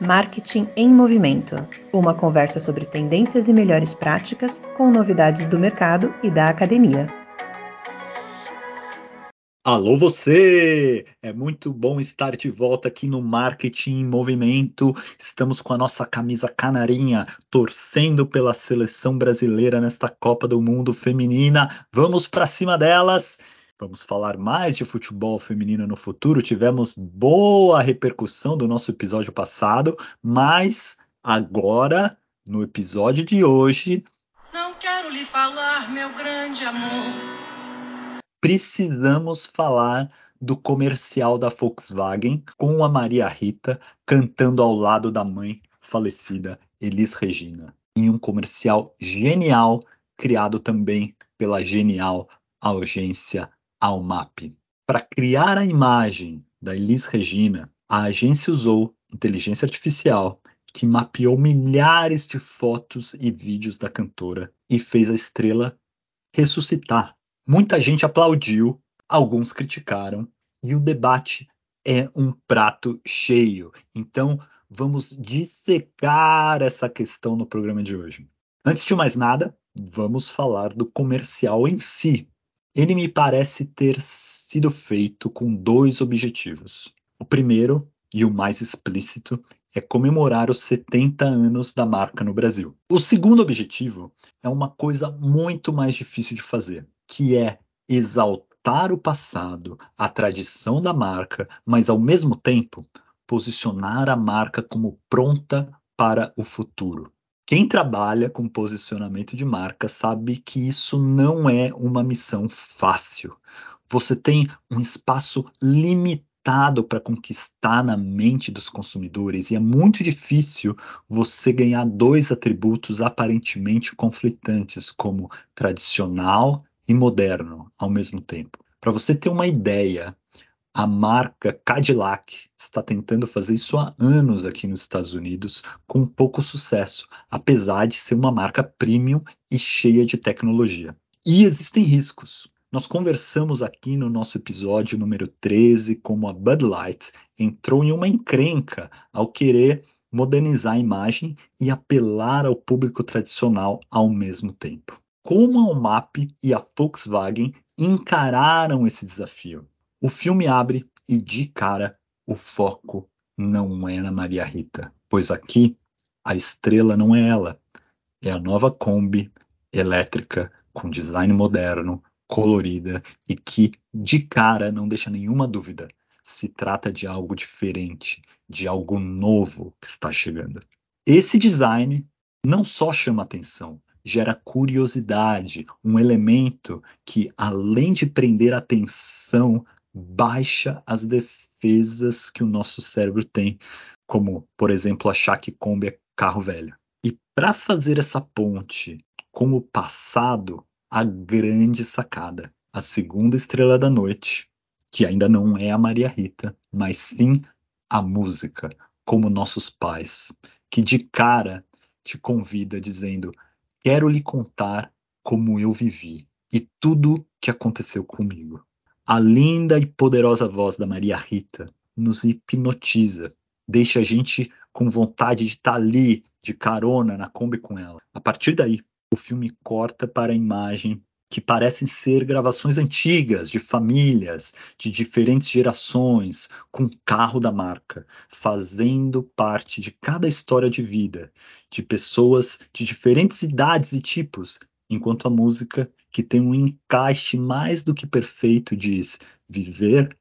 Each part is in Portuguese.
Marketing em Movimento uma conversa sobre tendências e melhores práticas com novidades do mercado e da academia. Alô você! É muito bom estar de volta aqui no Marketing em Movimento. Estamos com a nossa camisa canarinha, torcendo pela seleção brasileira nesta Copa do Mundo feminina. Vamos para cima delas! Vamos falar mais de futebol feminino no futuro. Tivemos boa repercussão do nosso episódio passado, mas agora, no episódio de hoje. Não quero lhe falar, meu grande amor. Precisamos falar do comercial da Volkswagen com a Maria Rita cantando ao lado da mãe falecida Elis Regina. Em um comercial genial, criado também pela genial agência Almap. Para criar a imagem da Elis Regina, a agência usou inteligência artificial que mapeou milhares de fotos e vídeos da cantora e fez a estrela ressuscitar. Muita gente aplaudiu, alguns criticaram e o debate é um prato cheio. Então, vamos dissecar essa questão no programa de hoje. Antes de mais nada, vamos falar do comercial em si. Ele me parece ter sido feito com dois objetivos. O primeiro, e o mais explícito, é comemorar os 70 anos da marca no Brasil. O segundo objetivo é uma coisa muito mais difícil de fazer, que é exaltar o passado, a tradição da marca, mas ao mesmo tempo posicionar a marca como pronta para o futuro. Quem trabalha com posicionamento de marca sabe que isso não é uma missão fácil. Você tem um espaço limitado para conquistar na mente dos consumidores e é muito difícil você ganhar dois atributos aparentemente conflitantes, como tradicional e moderno ao mesmo tempo. Para você ter uma ideia, a marca Cadillac está tentando fazer isso há anos aqui nos Estados Unidos, com pouco sucesso, apesar de ser uma marca premium e cheia de tecnologia. E existem riscos. Nós conversamos aqui no nosso episódio número 13 como a Bud Light entrou em uma encrenca ao querer modernizar a imagem e apelar ao público tradicional ao mesmo tempo. Como a UMAP e a Volkswagen encararam esse desafio? O filme abre e de cara o foco não é na Maria Rita, pois aqui a estrela não é ela, é a nova Kombi elétrica com design moderno, colorida e que de cara não deixa nenhuma dúvida. Se trata de algo diferente, de algo novo que está chegando. Esse design não só chama atenção, gera curiosidade, um elemento que, além de prender atenção, baixa as defesas que o nosso cérebro tem, como, por exemplo, achar que Kombi é carro velho. E para fazer essa ponte com o passado, a grande sacada, a segunda estrela da noite, que ainda não é a Maria Rita, mas sim a música, como nossos pais, que de cara te convida dizendo: Quero lhe contar como eu vivi e tudo que aconteceu comigo. A linda e poderosa voz da Maria Rita nos hipnotiza, deixa a gente com vontade de estar tá ali, de carona, na Kombi com ela. A partir daí, o filme corta para a imagem que parecem ser gravações antigas de famílias de diferentes gerações com carro da marca, fazendo parte de cada história de vida de pessoas de diferentes idades e tipos, enquanto a música que tem um encaixe mais do que perfeito, diz: viver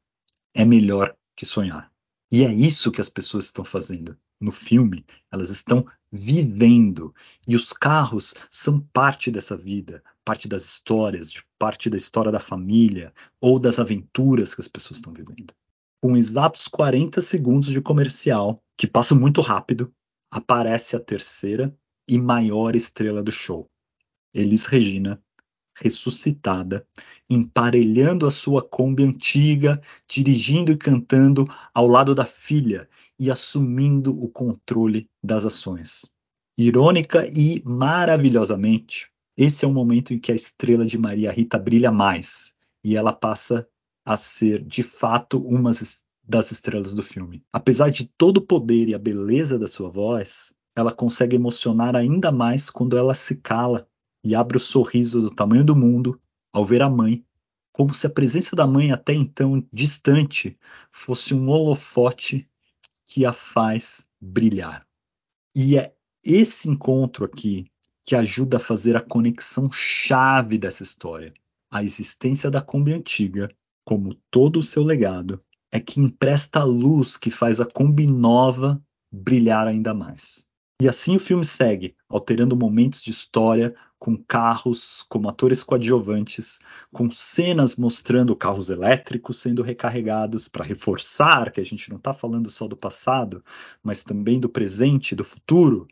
é melhor que sonhar. E é isso que as pessoas estão fazendo. No filme, elas estão vivendo. E os carros são parte dessa vida, parte das histórias, parte da história da família ou das aventuras que as pessoas estão vivendo. Com exatos 40 segundos de comercial, que passam muito rápido, aparece a terceira e maior estrela do show, Elis Regina, ressuscitada, emparelhando a sua Kombi antiga, dirigindo e cantando ao lado da filha e assumindo o controle das ações. Irônica e maravilhosamente, esse é o momento em que a estrela de Maria Rita brilha mais e ela passa a ser de fato uma das estrelas do filme. Apesar de todo o poder e a beleza da sua voz, ela consegue emocionar ainda mais quando ela se cala e abre o sorriso do tamanho do mundo ao ver a mãe, como se a presença da mãe até então distante fosse um holofote que a faz brilhar. E é esse encontro aqui que ajuda a fazer a conexão chave dessa história. A existência da Kombi antiga, como todo o seu legado, é que empresta a luz que faz a Kombi nova brilhar ainda mais. E assim o filme segue, alterando momentos de história com carros como atores coadjuvantes, com cenas mostrando carros elétricos sendo recarregados para reforçar que a gente não está falando só do passado, mas também do presente, do futuro,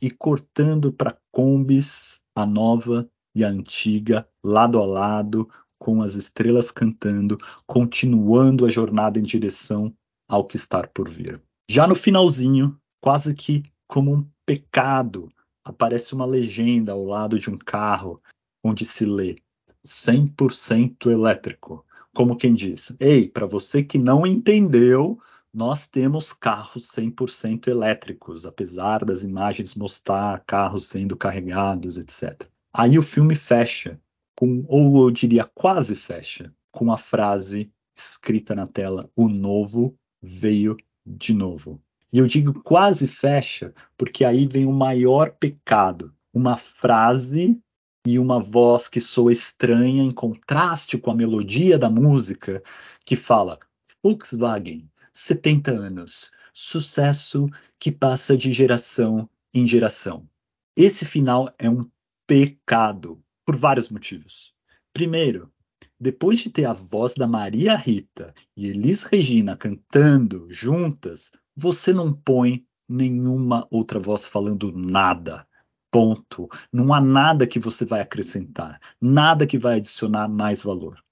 e cortando para combis a nova e a antiga lado a lado, com as estrelas cantando, continuando a jornada em direção ao que está por vir. Já no finalzinho, quase que como um pecado, aparece uma legenda ao lado de um carro onde se lê 100% elétrico. Como quem diz: Ei, para você que não entendeu, nós temos carros 100% elétricos, apesar das imagens mostrar carros sendo carregados, etc. Aí o filme fecha, com, ou eu diria quase fecha, com a frase escrita na tela: O novo veio de novo. E eu digo quase fecha, porque aí vem o maior pecado. Uma frase e uma voz que soa estranha em contraste com a melodia da música, que fala: Volkswagen, 70 anos, sucesso que passa de geração em geração. Esse final é um pecado, por vários motivos. Primeiro, depois de ter a voz da Maria Rita e Elis Regina cantando juntas, você não põe nenhuma outra voz falando nada. Ponto. Não há nada que você vai acrescentar, nada que vai adicionar mais valor.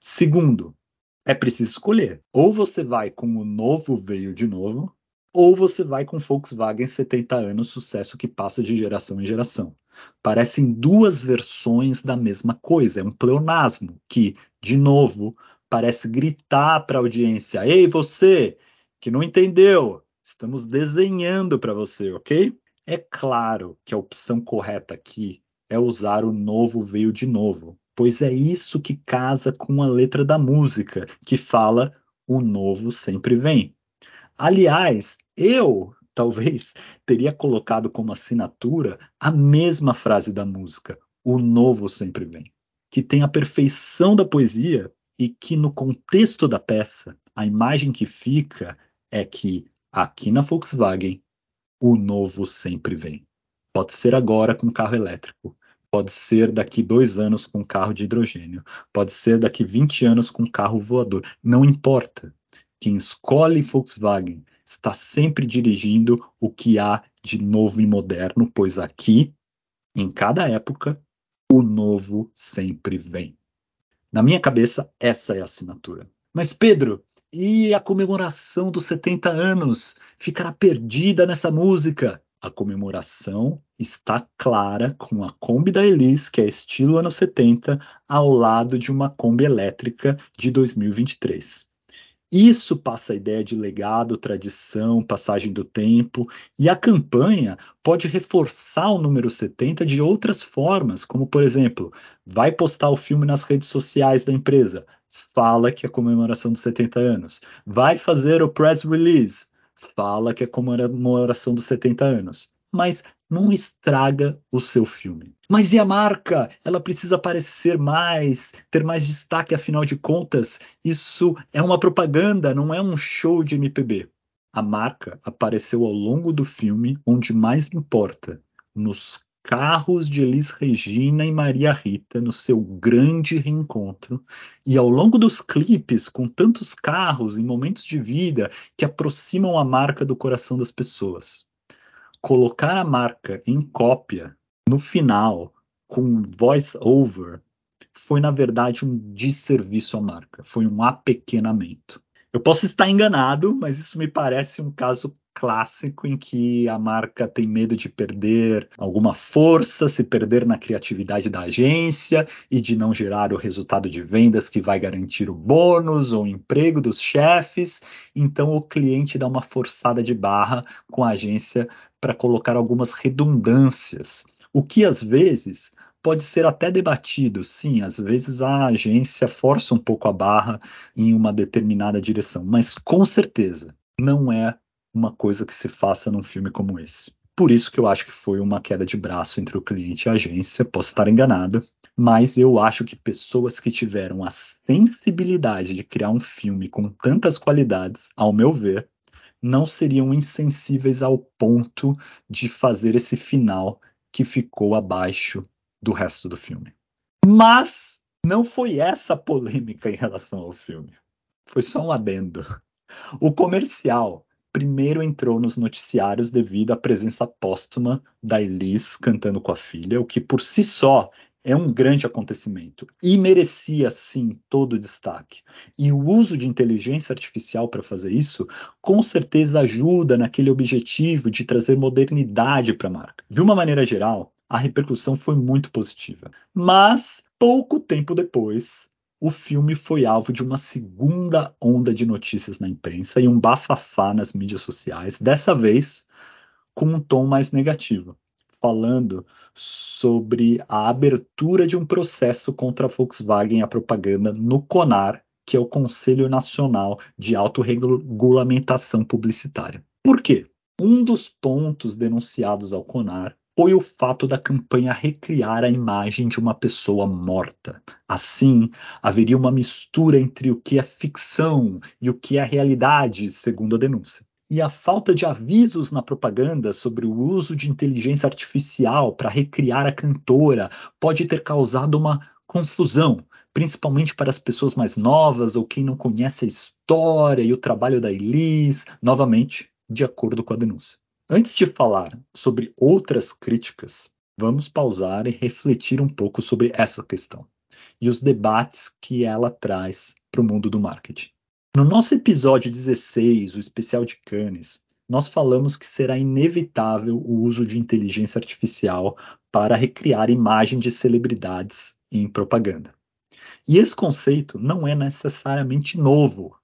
Segundo, é preciso escolher. Ou você vai com o novo veio de novo, ou você vai com Volkswagen 70 anos, sucesso que passa de geração em geração. Parecem duas versões da mesma coisa, é um pleonasmo que, de novo, parece gritar para a audiência: Ei, você que não entendeu, estamos desenhando para você, ok? É claro que a opção correta aqui é usar o novo veio de novo, pois é isso que casa com a letra da música, que fala o novo sempre vem. Aliás, eu talvez teria colocado como assinatura a mesma frase da música, o novo sempre vem, que tem a perfeição da poesia e que no contexto da peça, a imagem que fica é que aqui na Volkswagen o novo sempre vem. Pode ser agora com carro elétrico, pode ser daqui dois anos com carro de hidrogênio, pode ser daqui 20 anos com carro voador, não importa. Quem escolhe Volkswagen está sempre dirigindo o que há de novo e moderno, pois aqui, em cada época, o novo sempre vem. Na minha cabeça, essa é a assinatura. Mas, Pedro, e a comemoração dos 70 anos ficará perdida nessa música? A comemoração está clara com a Kombi da Elis, que é estilo anos 70, ao lado de uma Kombi elétrica de 2023. Isso passa a ideia de legado, tradição, passagem do tempo, e a campanha pode reforçar o número 70 de outras formas, como por exemplo, vai postar o filme nas redes sociais da empresa, fala que é comemoração dos 70 anos. Vai fazer o press release, fala que é comemoração dos 70 anos. Mas não estraga o seu filme. Mas e a marca? Ela precisa aparecer mais, ter mais destaque, afinal de contas, isso é uma propaganda, não é um show de MPB. A marca apareceu ao longo do filme onde mais importa, nos carros de Elis Regina e Maria Rita no seu grande reencontro, e ao longo dos clipes, com tantos carros em momentos de vida que aproximam a marca do coração das pessoas colocar a marca em cópia no final com voice over foi na verdade um desserviço à marca, foi um apequenamento. Eu posso estar enganado, mas isso me parece um caso clássico em que a marca tem medo de perder alguma força, se perder na criatividade da agência e de não gerar o resultado de vendas que vai garantir o bônus ou o emprego dos chefes. Então o cliente dá uma forçada de barra com a agência para colocar algumas redundâncias, o que às vezes pode ser até debatido. Sim, às vezes a agência força um pouco a barra em uma determinada direção, mas com certeza não é uma coisa que se faça num filme como esse. Por isso que eu acho que foi uma queda de braço entre o cliente e a agência. Posso estar enganado, mas eu acho que pessoas que tiveram a sensibilidade de criar um filme com tantas qualidades, ao meu ver, não seriam insensíveis ao ponto de fazer esse final que ficou abaixo do resto do filme. Mas não foi essa polêmica em relação ao filme. Foi só um adendo. O comercial primeiro entrou nos noticiários devido à presença póstuma da Elise cantando com a filha, o que por si só é um grande acontecimento e merecia sim todo o destaque. E o uso de inteligência artificial para fazer isso, com certeza ajuda naquele objetivo de trazer modernidade para a marca. De uma maneira geral, a repercussão foi muito positiva. Mas, pouco tempo depois, o filme foi alvo de uma segunda onda de notícias na imprensa e um bafafá nas mídias sociais, dessa vez com um tom mais negativo, falando sobre a abertura de um processo contra a Volkswagen a propaganda no CONAR, que é o Conselho Nacional de Autorregulamentação Publicitária. Por quê? Um dos pontos denunciados ao CONAR foi o fato da campanha recriar a imagem de uma pessoa morta. Assim, haveria uma mistura entre o que é ficção e o que é realidade, segundo a denúncia. E a falta de avisos na propaganda sobre o uso de inteligência artificial para recriar a cantora pode ter causado uma confusão, principalmente para as pessoas mais novas ou quem não conhece a história e o trabalho da Elis, novamente, de acordo com a denúncia. Antes de falar sobre outras críticas, vamos pausar e refletir um pouco sobre essa questão e os debates que ela traz para o mundo do marketing. No nosso episódio 16, o especial de Cannes, nós falamos que será inevitável o uso de inteligência artificial para recriar imagem de celebridades em propaganda. E esse conceito não é necessariamente novo.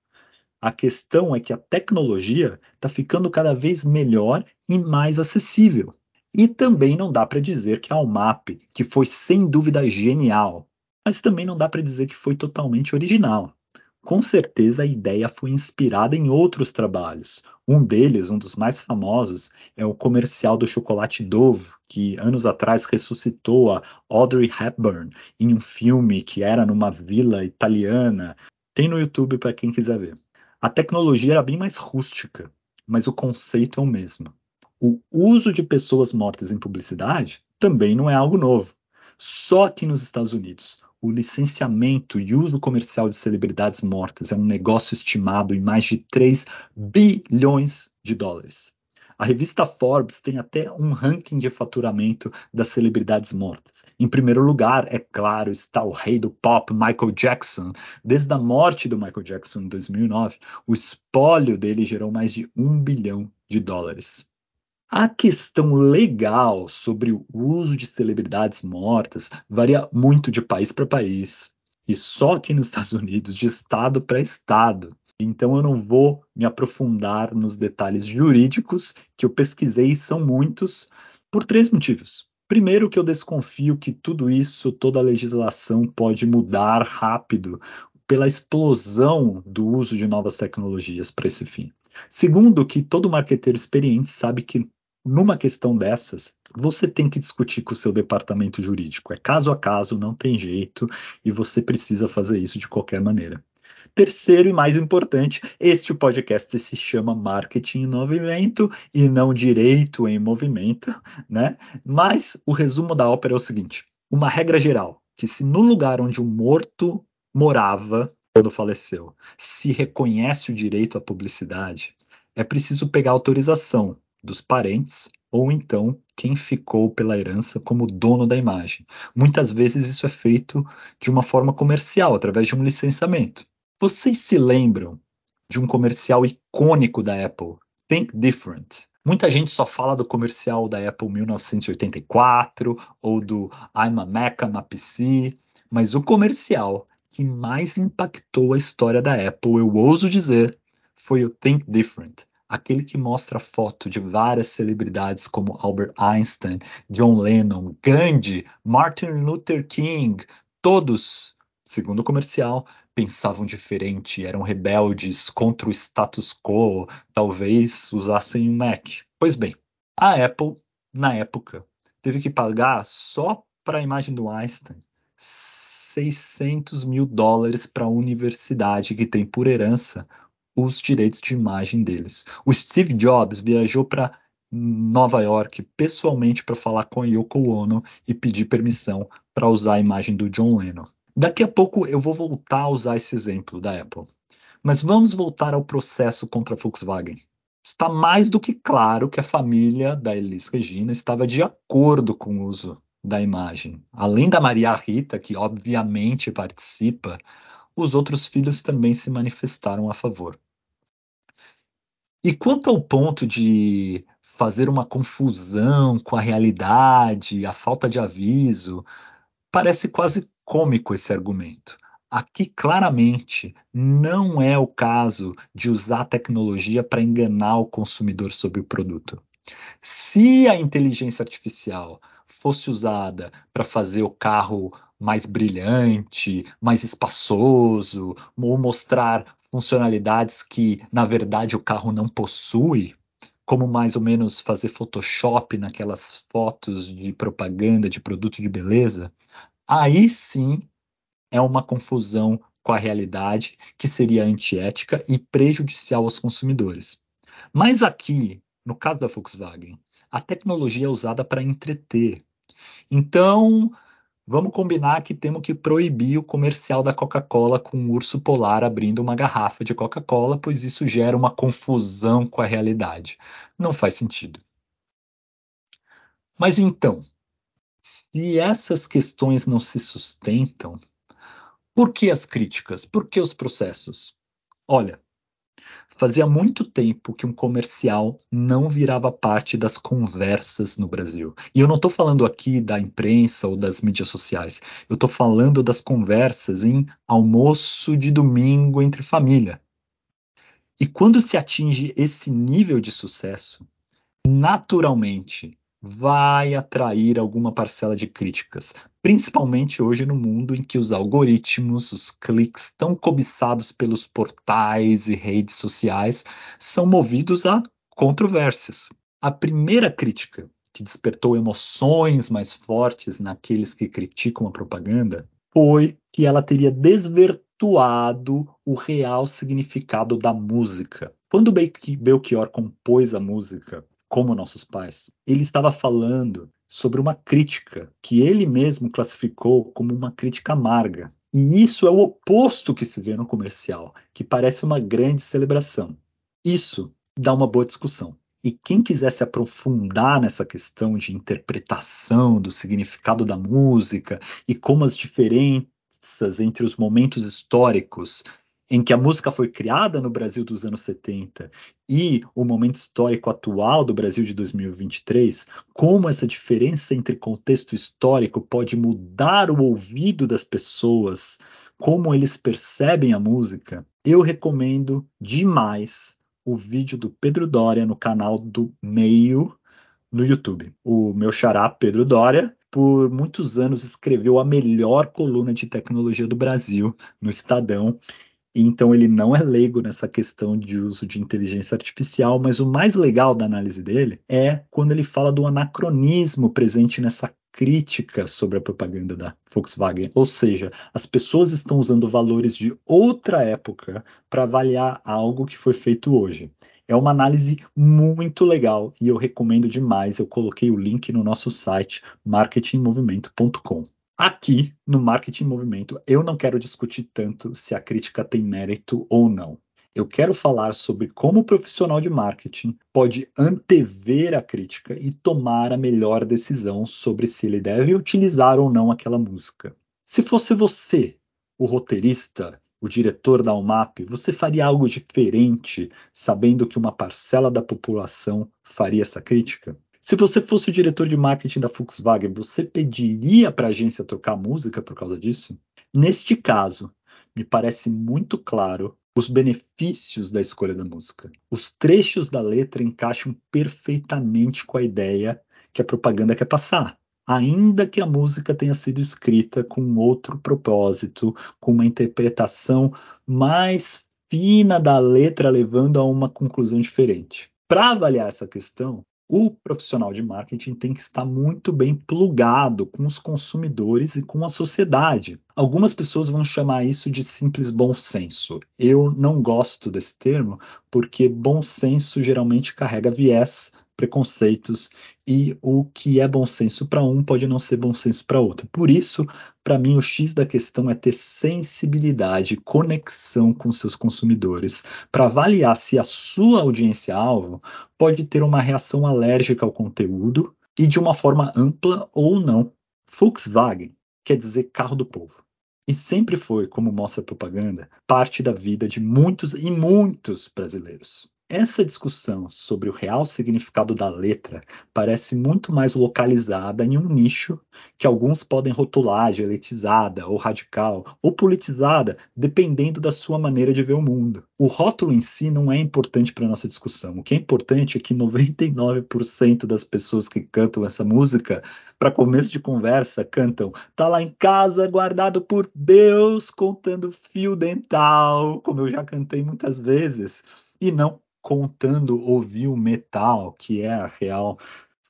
A questão é que a tecnologia está ficando cada vez melhor e mais acessível. E também não dá para dizer que a Almap, que foi sem dúvida genial, mas também não dá para dizer que foi totalmente original. Com certeza a ideia foi inspirada em outros trabalhos. Um deles, um dos mais famosos, é o comercial do chocolate Dove, que anos atrás ressuscitou a Audrey Hepburn em um filme que era numa vila italiana. Tem no YouTube para quem quiser ver. A tecnologia era bem mais rústica, mas o conceito é o mesmo. O uso de pessoas mortas em publicidade também não é algo novo. Só que nos Estados Unidos, o licenciamento e uso comercial de celebridades mortas é um negócio estimado em mais de 3 bilhões de dólares. A revista Forbes tem até um ranking de faturamento das celebridades mortas. Em primeiro lugar, é claro, está o rei do pop, Michael Jackson. Desde a morte do Michael Jackson em 2009, o espólio dele gerou mais de um bilhão de dólares. A questão legal sobre o uso de celebridades mortas varia muito de país para país. E só aqui nos Estados Unidos, de estado para estado. Então eu não vou me aprofundar nos detalhes jurídicos que eu pesquisei, são muitos, por três motivos. Primeiro, que eu desconfio que tudo isso, toda a legislação pode mudar rápido pela explosão do uso de novas tecnologias para esse fim. Segundo, que todo marqueteiro experiente sabe que numa questão dessas, você tem que discutir com o seu departamento jurídico. É caso a caso, não tem jeito, e você precisa fazer isso de qualquer maneira. Terceiro e mais importante, este podcast se chama Marketing em Movimento e não Direito em Movimento, né? Mas o resumo da ópera é o seguinte: uma regra geral, que se no lugar onde o morto morava quando faleceu, se reconhece o direito à publicidade, é preciso pegar autorização dos parentes ou então quem ficou pela herança como dono da imagem. Muitas vezes isso é feito de uma forma comercial, através de um licenciamento. Vocês se lembram de um comercial icônico da Apple, Think Different. Muita gente só fala do comercial da Apple 1984 ou do I'm a Mac, I'm a PC, mas o comercial que mais impactou a história da Apple, eu ouso dizer, foi o Think Different, aquele que mostra foto de várias celebridades como Albert Einstein, John Lennon, Gandhi, Martin Luther King, todos, segundo o comercial, pensavam diferente, eram rebeldes contra o status quo, talvez usassem um Mac. Pois bem, a Apple, na época, teve que pagar só para a imagem do Einstein 600 mil dólares para a universidade que tem por herança os direitos de imagem deles. O Steve Jobs viajou para Nova York pessoalmente para falar com Yoko Ono e pedir permissão para usar a imagem do John Lennon. Daqui a pouco eu vou voltar a usar esse exemplo da Apple. Mas vamos voltar ao processo contra a Volkswagen. Está mais do que claro que a família da Elis Regina estava de acordo com o uso da imagem. Além da Maria Rita, que obviamente participa, os outros filhos também se manifestaram a favor. E quanto ao ponto de fazer uma confusão com a realidade, a falta de aviso, parece quase cômico esse argumento. Aqui claramente não é o caso de usar a tecnologia para enganar o consumidor sobre o produto. Se a inteligência artificial fosse usada para fazer o carro mais brilhante, mais espaçoso, ou mostrar funcionalidades que, na verdade, o carro não possui, como mais ou menos fazer Photoshop naquelas fotos de propaganda de produto de beleza, aí sim é uma confusão com a realidade que seria antiética e prejudicial aos consumidores. Mas aqui, no caso da Volkswagen, a tecnologia é usada para entreter. Então, vamos combinar que temos que proibir o comercial da Coca-Cola com um urso polar abrindo uma garrafa de Coca-Cola, pois isso gera uma confusão com a realidade. Não faz sentido. Mas então, se essas questões não se sustentam, por que as críticas? Por que os processos? Olha, Fazia muito tempo que um comercial não virava parte das conversas no Brasil. E eu não estou falando aqui da imprensa ou das mídias sociais. Eu estou falando das conversas em almoço de domingo entre família. E quando se atinge esse nível de sucesso, naturalmente vai atrair alguma parcela de críticas, principalmente hoje no mundo em que os algoritmos, os cliques tão cobiçados pelos portais e redes sociais são movidos a controvérsias. A primeira crítica que despertou emoções mais fortes naqueles que criticam a propaganda foi que ela teria desvirtuado o real significado da música. Quando Belchior compôs a música como nossos pais, ele estava falando sobre uma crítica que ele mesmo classificou como uma crítica amarga. E isso é o oposto que se vê no comercial, que parece uma grande celebração. Isso dá uma boa discussão. E quem quiser se aprofundar nessa questão de interpretação do significado da música e como as diferenças entre os momentos históricos em que a música foi criada no Brasil dos anos 70 e o momento histórico atual do Brasil de 2023, como essa diferença entre contexto histórico pode mudar o ouvido das pessoas, como eles percebem a música, eu recomendo demais o vídeo do Pedro Dória no canal do Meio no YouTube. O meu xará Pedro Dória por muitos anos escreveu a melhor coluna de tecnologia do Brasil no Estadão então ele não é leigo nessa questão de uso de inteligência artificial, mas o mais legal da análise dele é quando ele fala do anacronismo presente nessa crítica sobre a propaganda da Volkswagen, ou seja, as pessoas estão usando valores de outra época para avaliar algo que foi feito hoje. É uma análise muito legal e eu recomendo demais. Eu coloquei o link no nosso site marketingmovimento.com. Aqui, no Marketing Movimento, eu não quero discutir tanto se a crítica tem mérito ou não. Eu quero falar sobre como o profissional de marketing pode antever a crítica e tomar a melhor decisão sobre se ele deve utilizar ou não aquela música. Se fosse você, o roteirista o diretor da UMAP, você faria algo diferente, sabendo que uma parcela da população faria essa crítica? Se você fosse o diretor de marketing da Volkswagen, você pediria para a agência trocar a música por causa disso? Neste caso, me parece muito claro os benefícios da escolha da música. Os trechos da letra encaixam perfeitamente com a ideia que a propaganda quer passar ainda que a música tenha sido escrita com outro propósito, com uma interpretação mais fina da letra, levando a uma conclusão diferente. Para avaliar essa questão, o profissional de marketing tem que estar muito bem plugado com os consumidores e com a sociedade. Algumas pessoas vão chamar isso de simples bom senso. Eu não gosto desse termo porque bom senso geralmente carrega viés preconceitos e o que é bom senso para um pode não ser bom senso para outro. Por isso, para mim, o X da questão é ter sensibilidade, conexão com seus consumidores, para avaliar se a sua audiência-alvo pode ter uma reação alérgica ao conteúdo e de uma forma ampla ou não. Volkswagen quer dizer carro do povo. E sempre foi, como mostra a propaganda, parte da vida de muitos e muitos brasileiros. Essa discussão sobre o real significado da letra parece muito mais localizada em um nicho que alguns podem rotular de elitizada ou radical ou politizada, dependendo da sua maneira de ver o mundo. O rótulo em si não é importante para a nossa discussão. O que é importante é que 99% das pessoas que cantam essa música, para começo de conversa, cantam tá lá em casa guardado por Deus contando fio dental, como eu já cantei muitas vezes, e não contando ouvir o metal, que é a real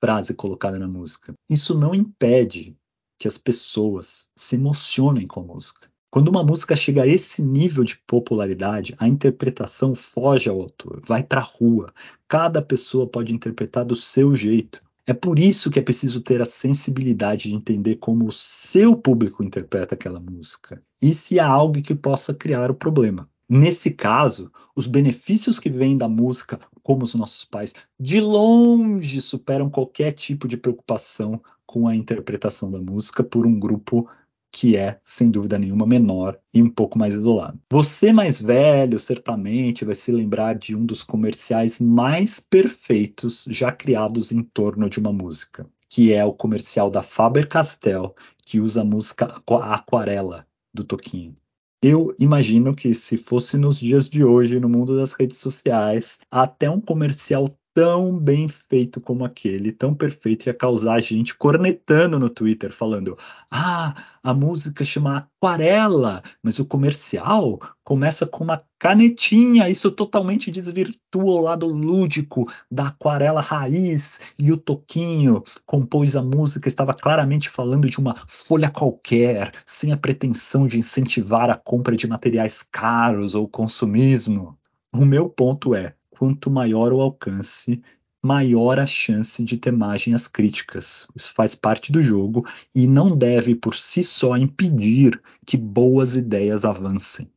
frase colocada na música. Isso não impede que as pessoas se emocionem com a música. Quando uma música chega a esse nível de popularidade, a interpretação foge ao autor, vai para a rua. Cada pessoa pode interpretar do seu jeito. É por isso que é preciso ter a sensibilidade de entender como o seu público interpreta aquela música e se há algo que possa criar o problema. Nesse caso, os benefícios que vêm da música, como os nossos pais, de longe superam qualquer tipo de preocupação com a interpretação da música por um grupo que é, sem dúvida nenhuma, menor e um pouco mais isolado. Você mais velho, certamente, vai se lembrar de um dos comerciais mais perfeitos já criados em torno de uma música, que é o comercial da Faber-Castell, que usa a música Aquarela do Toquinho. Eu imagino que se fosse nos dias de hoje, no mundo das redes sociais, até um comercial tão bem feito como aquele, tão perfeito, ia causar a gente cornetando no Twitter, falando: ah, a música chama Aquarela, mas o comercial começa com uma canetinha. Isso totalmente desvirtua o lado lúdico da aquarela raiz. E o Toquinho compôs a música, estava claramente falando de uma folha qualquer, sem a pretensão de incentivar a compra de materiais caros ou consumismo. O meu ponto é quanto maior o alcance, maior a chance de ter margem às críticas. Isso faz parte do jogo e não deve por si só impedir que boas ideias avancem.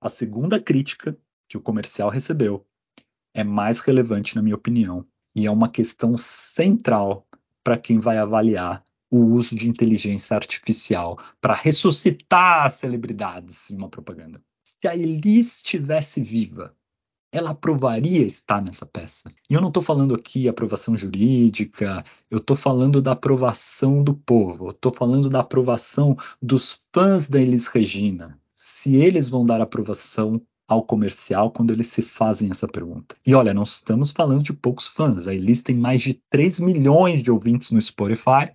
A segunda crítica que o comercial recebeu é mais relevante, na minha opinião, e é uma questão central para quem vai avaliar o uso de inteligência artificial para ressuscitar as celebridades em uma propaganda. Se a Elis estivesse viva, ela aprovaria estar nessa peça. E eu não estou falando aqui aprovação jurídica, eu estou falando da aprovação do povo, estou falando da aprovação dos fãs da Elis Regina. Se eles vão dar aprovação ao comercial quando eles se fazem essa pergunta. E olha, não estamos falando de poucos fãs. A Elis tem mais de 3 milhões de ouvintes no Spotify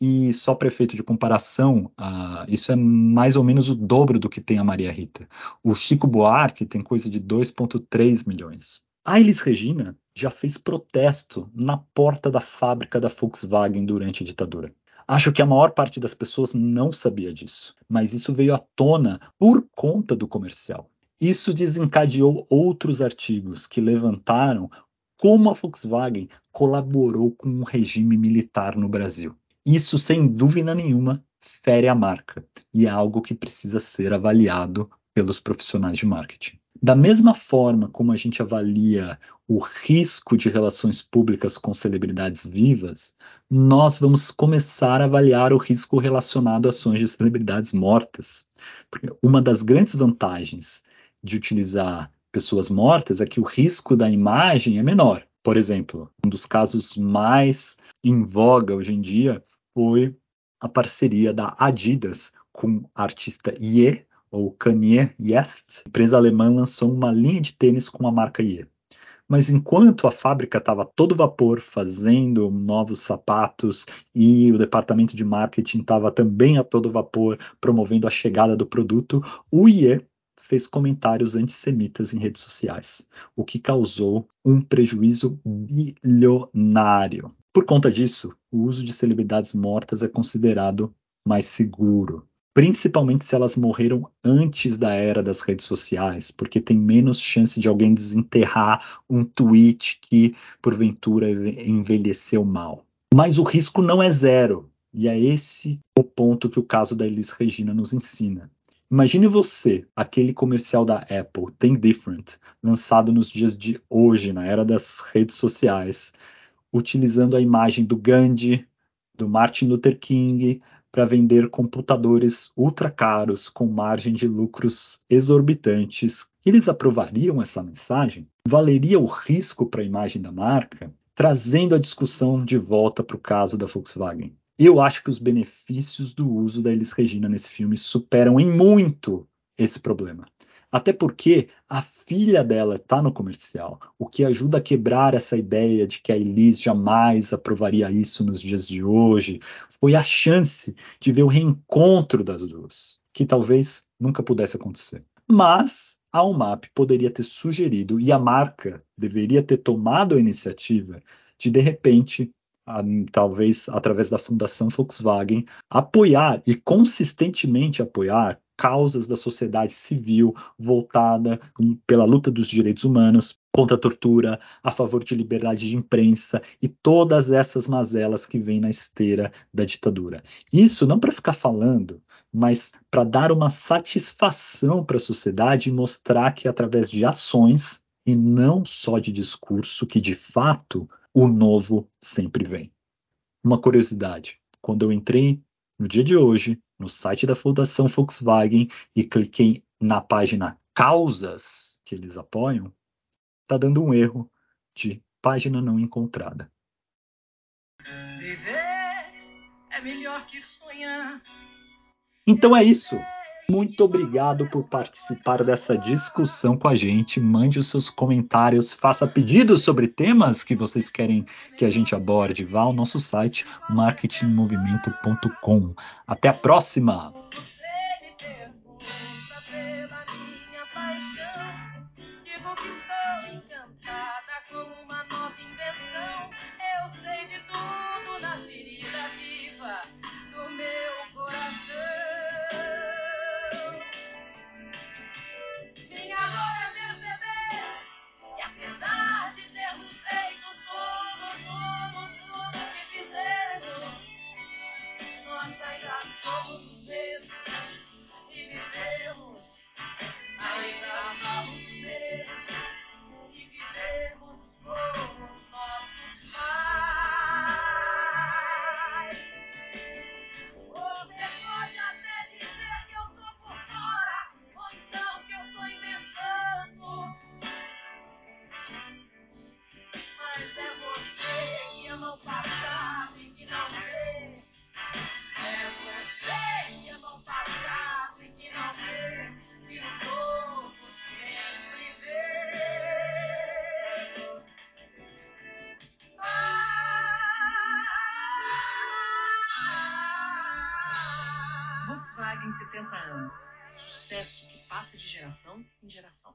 e só prefeito de comparação, uh, isso é mais ou menos o dobro do que tem a Maria Rita. O Chico Buarque tem coisa de 2,3 milhões. A Elis Regina já fez protesto na porta da fábrica da Volkswagen durante a ditadura. Acho que a maior parte das pessoas não sabia disso, mas isso veio à tona por conta do comercial. Isso desencadeou outros artigos que levantaram como a Volkswagen colaborou com o regime militar no Brasil. Isso, sem dúvida nenhuma, fere a marca e é algo que precisa ser avaliado pelos profissionais de marketing. Da mesma forma como a gente avalia o risco de relações públicas com celebridades vivas, nós vamos começar a avaliar o risco relacionado a ações de celebridades mortas. Porque uma das grandes vantagens de utilizar pessoas mortas é que o risco da imagem é menor. Por exemplo, um dos casos mais em voga hoje em dia foi a parceria da Adidas com o artista Ye, ou Kanye West. A empresa alemã lançou uma linha de tênis com a marca Ye. Mas enquanto a fábrica estava todo vapor fazendo novos sapatos e o departamento de marketing estava também a todo vapor promovendo a chegada do produto, o Ye fez comentários antissemitas em redes sociais, o que causou um prejuízo bilionário. Por conta disso, o uso de celebridades mortas é considerado mais seguro, principalmente se elas morreram antes da era das redes sociais, porque tem menos chance de alguém desenterrar um tweet que porventura envelheceu mal. Mas o risco não é zero, e é esse o ponto que o caso da Elis Regina nos ensina. Imagine você, aquele comercial da Apple, Think Different, lançado nos dias de hoje, na era das redes sociais, utilizando a imagem do Gandhi, do Martin Luther King, para vender computadores ultra caros com margem de lucros exorbitantes. Eles aprovariam essa mensagem? Valeria o risco para a imagem da marca? Trazendo a discussão de volta para o caso da Volkswagen. Eu acho que os benefícios do uso da Elis Regina nesse filme superam em muito esse problema. Até porque a filha dela está no comercial, o que ajuda a quebrar essa ideia de que a Elis jamais aprovaria isso nos dias de hoje. Foi a chance de ver o reencontro das duas, que talvez nunca pudesse acontecer. Mas a UMAP poderia ter sugerido e a marca deveria ter tomado a iniciativa de, de repente, talvez através da Fundação Volkswagen, apoiar e consistentemente apoiar causas da sociedade civil voltada pela luta dos direitos humanos, contra a tortura, a favor de liberdade de imprensa e todas essas mazelas que vêm na esteira da ditadura. Isso não para ficar falando, mas para dar uma satisfação para a sociedade e mostrar que através de ações e não só de discurso que de fato o novo sempre vem. Uma curiosidade: quando eu entrei no dia de hoje no site da Fundação Volkswagen e cliquei na página Causas que eles apoiam, está dando um erro de página não encontrada. Viver é melhor que sonhar. Então é isso. Muito obrigado por participar dessa discussão com a gente. Mande os seus comentários, faça pedidos sobre temas que vocês querem que a gente aborde. Vá ao nosso site marketingmovimento.com. Até a próxima! Volkswagen 70 anos. Sucesso que passa de geração em geração.